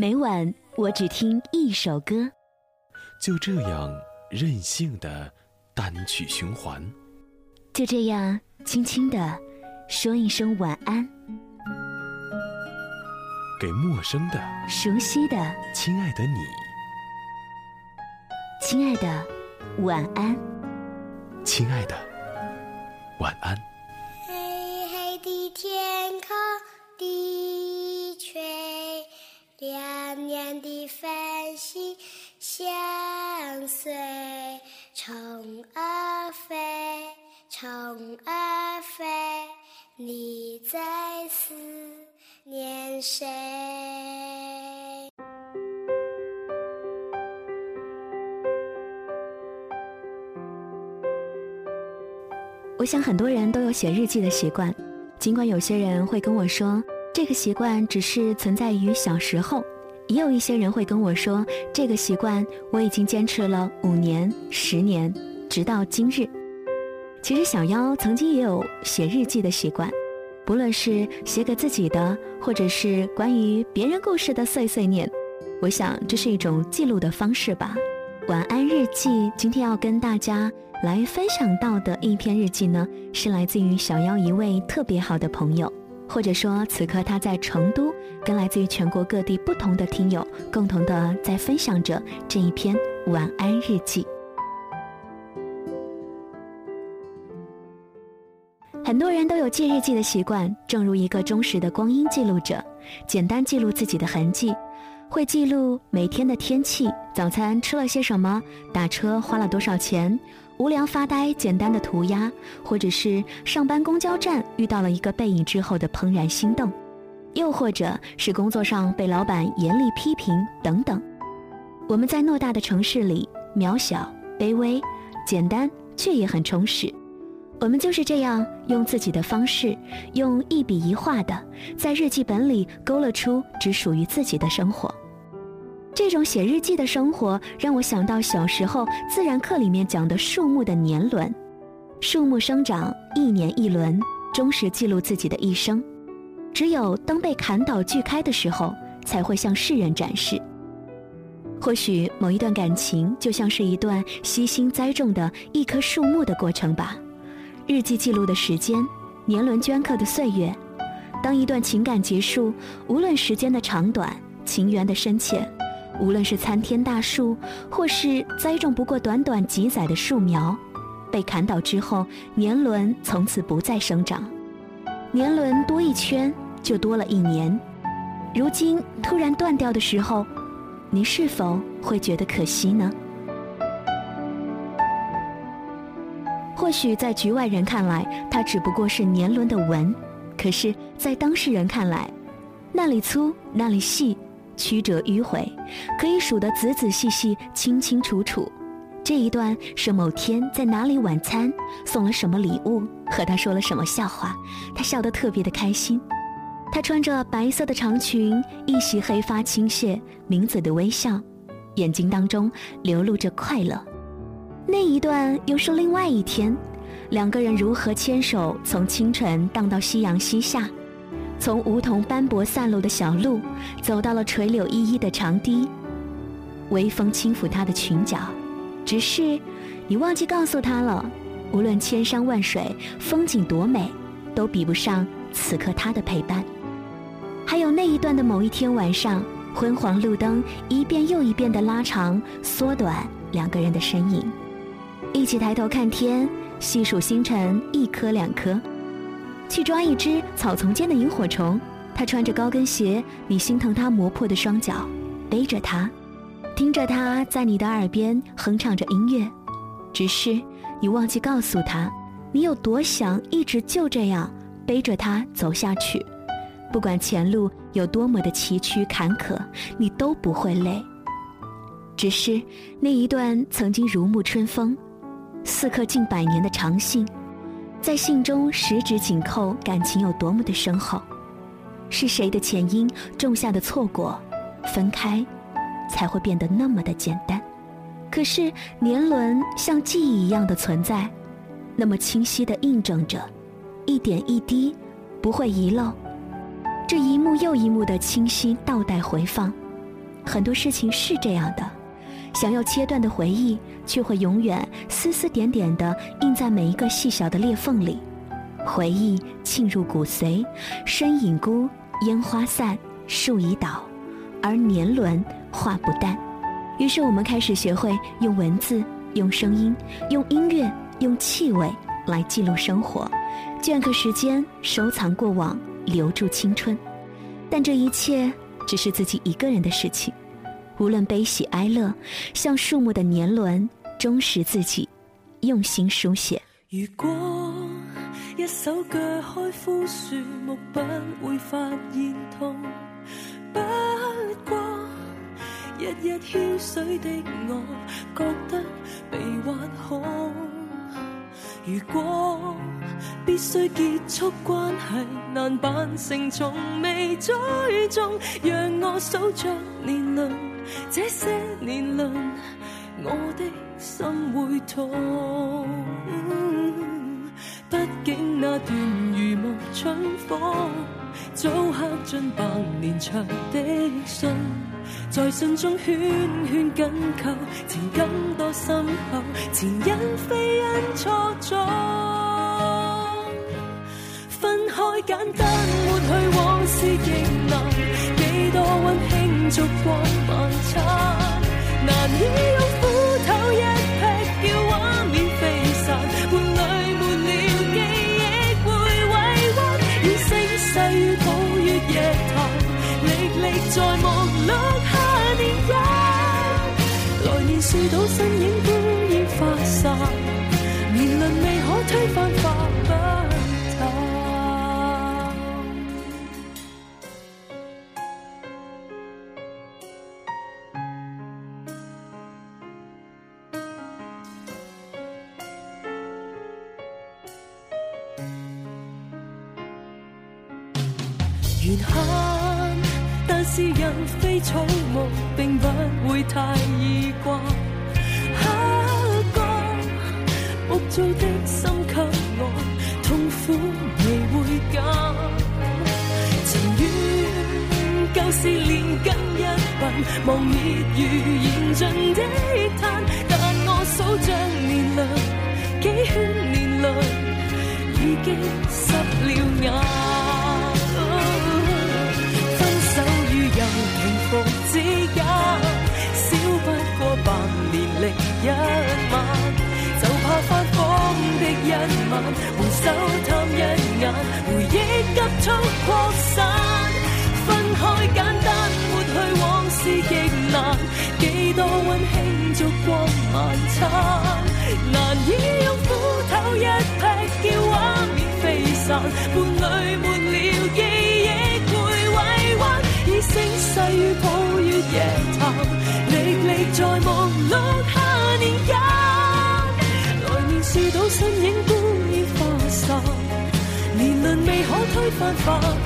每晚我只听一首歌，就这样任性的单曲循环，就这样轻轻的说一声晚安，给陌生的、熟悉的、亲爱的你，亲爱的晚安，亲爱的晚安。亮亮的繁星相随，虫儿飞，虫儿飞，你在思念谁？我想很多人都有写日记的习惯，尽管有些人会跟我说这个习惯只是存在于小时候，也有一些人会跟我说这个习惯我已经坚持了五年、十年，直到今日。其实小妖曾经也有写日记的习惯，不论是写给自己的，或者是关于别人故事的碎碎念，我想这是一种记录的方式吧。晚安日记，今天要跟大家。来分享到的一篇日记呢，是来自于小妖一位特别好的朋友，或者说此刻他在成都，跟来自于全国各地不同的听友共同的在分享着这一篇晚安日记。很多人都有记日记的习惯，正如一个忠实的光阴记录者，简单记录自己的痕迹，会记录每天的天气，早餐吃了些什么，打车花了多少钱。无聊发呆，简单的涂鸦，或者是上班公交站遇到了一个背影之后的怦然心动，又或者是工作上被老板严厉批评等等。我们在偌大的城市里，渺小、卑微、简单，却也很充实。我们就是这样，用自己的方式，用一笔一画的，在日记本里勾勒出只属于自己的生活。这种写日记的生活让我想到小时候自然课里面讲的树木的年轮，树木生长一年一轮，忠实记录自己的一生。只有当被砍倒锯开的时候，才会向世人展示。或许某一段感情就像是一段悉心栽种的一棵树木的过程吧。日记记录的时间，年轮镌刻的岁月。当一段情感结束，无论时间的长短，情缘的深浅。无论是参天大树，或是栽种不过短短几载的树苗，被砍倒之后，年轮从此不再生长。年轮多一圈，就多了一年。如今突然断掉的时候，你是否会觉得可惜呢？或许在局外人看来，它只不过是年轮的纹；可是，在当事人看来，那里粗，那里细。曲折迂回，可以数得仔仔细细、清清楚楚。这一段是某天在哪里晚餐，送了什么礼物，和他说了什么笑话，他笑得特别的开心。他穿着白色的长裙，一袭黑发倾泻，抿嘴的微笑，眼睛当中流露着快乐。那一段又是另外一天，两个人如何牵手从清晨荡到夕阳西下。从梧桐斑驳散落的小路，走到了垂柳依依的长堤。微风轻抚她的裙角，只是你忘记告诉她了，无论千山万水，风景多美，都比不上此刻她的陪伴。还有那一段的某一天晚上，昏黄路灯一遍又一遍的拉长、缩短两个人的身影，一起抬头看天，细数星辰，一颗两颗。去抓一只草丛间的萤火虫，他穿着高跟鞋，你心疼他磨破的双脚，背着他，听着他在你的耳边哼唱着音乐，只是你忘记告诉他，你有多想一直就这样背着他走下去，不管前路有多么的崎岖坎坷，你都不会累。只是那一段曾经如沐春风，似刻近百年的长信。在信中十指紧扣，感情有多么的深厚？是谁的前因种下的错果？分开，才会变得那么的简单。可是年轮像记忆一样的存在，那么清晰的印证着，一点一滴，不会遗漏。这一幕又一幕的清晰倒带回放，很多事情是这样的，想要切断的回忆，却会永远丝丝点点的印在每一个细小的裂缝里。回忆沁入骨髓，身影孤，烟花散，树已倒，而年轮化不淡。于是我们开始学会用文字、用声音、用音乐、用气味来记录生活，镌刻时间，收藏过往，留住青春。但这一切只是自己一个人的事情，无论悲喜哀乐，像树木的年轮，忠实自己，用心书写。如果一手锯开枯树木，不会发现痛。不过日日浇水的我，觉得被挖空。如果必须结束关系，难扮成从未追踪，让我数着年轮，这些年轮，我的心会痛。毕竟那段如沐春风，早刻进百年长的信。在信中圈圈紧扣，情感多深厚，前因非因错综。分开简单抹去往事亦难，但是人非草木，并不会太易惯。做的心给我痛苦未会减，情愿旧事连根一并望灭如燃尽的炭，但我数着年轮，几圈年轮已经湿了眼。扩散。分开简单抹去往事亦难，几多温馨烛光晚餐，难以用斧头一劈叫画面飞散。芬芳。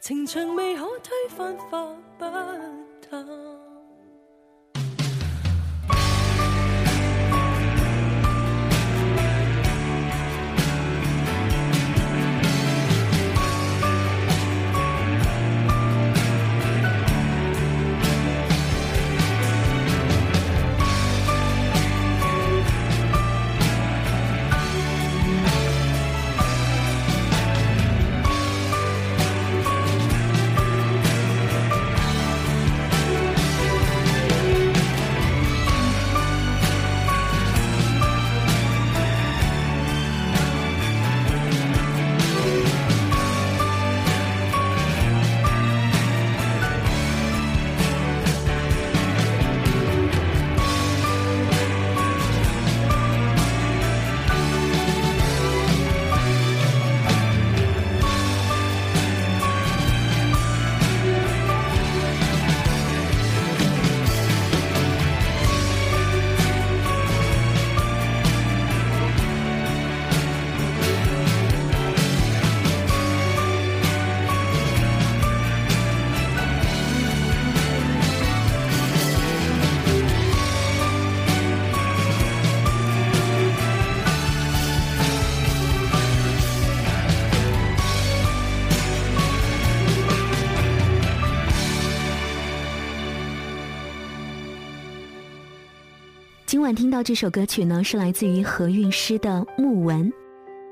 情长未可推翻，化不淡。今晚听到这首歌曲呢，是来自于何韵诗的《木纹》。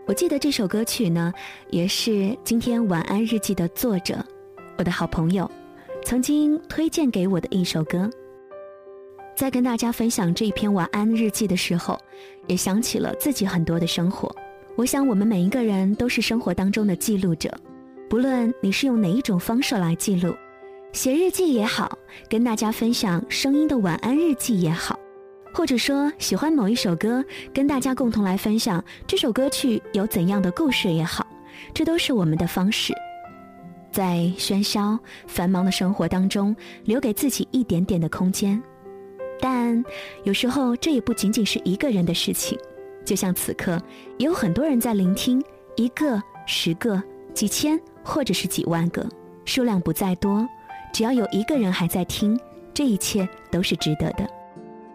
我记得这首歌曲呢，也是今天晚安日记的作者，我的好朋友，曾经推荐给我的一首歌。在跟大家分享这一篇晚安日记的时候，也想起了自己很多的生活。我想，我们每一个人都是生活当中的记录者，不论你是用哪一种方式来记录，写日记也好，跟大家分享声音的晚安日记也好。或者说喜欢某一首歌，跟大家共同来分享这首歌曲有怎样的故事也好，这都是我们的方式。在喧嚣繁忙的生活当中，留给自己一点点的空间。但有时候这也不仅仅是一个人的事情，就像此刻，也有很多人在聆听，一个、十个、几千，或者是几万个，数量不再多，只要有一个人还在听，这一切都是值得的。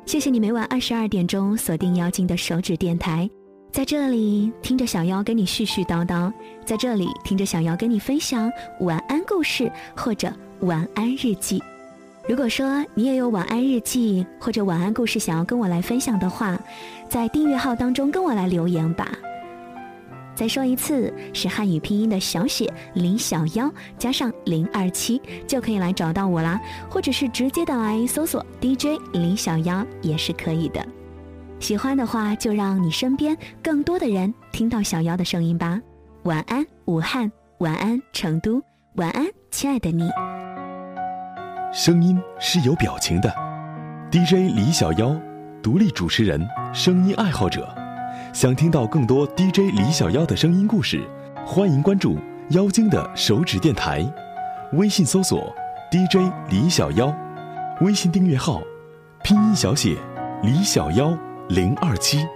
谢谢你每晚二十二点钟锁定妖精的手指电台，在这里听着小妖跟你絮絮叨叨，在这里听着小妖跟你分享晚安故事或者晚安日记。如果说你也有晚安日记或者晚安故事想要跟我来分享的话，在订阅号当中跟我来留言吧。再说一次，是汉语拼音的小写林小妖加上零二七就可以来找到我啦，或者是直接的来搜索 DJ 林小妖也是可以的。喜欢的话，就让你身边更多的人听到小妖的声音吧。晚安，武汉；晚安，成都；晚安，亲爱的你。声音是有表情的，DJ 李小妖，独立主持人，声音爱好者。想听到更多 DJ 李小妖的声音故事，欢迎关注妖精的手指电台，微信搜索 DJ 李小妖，微信订阅号拼音小写李小妖零二七。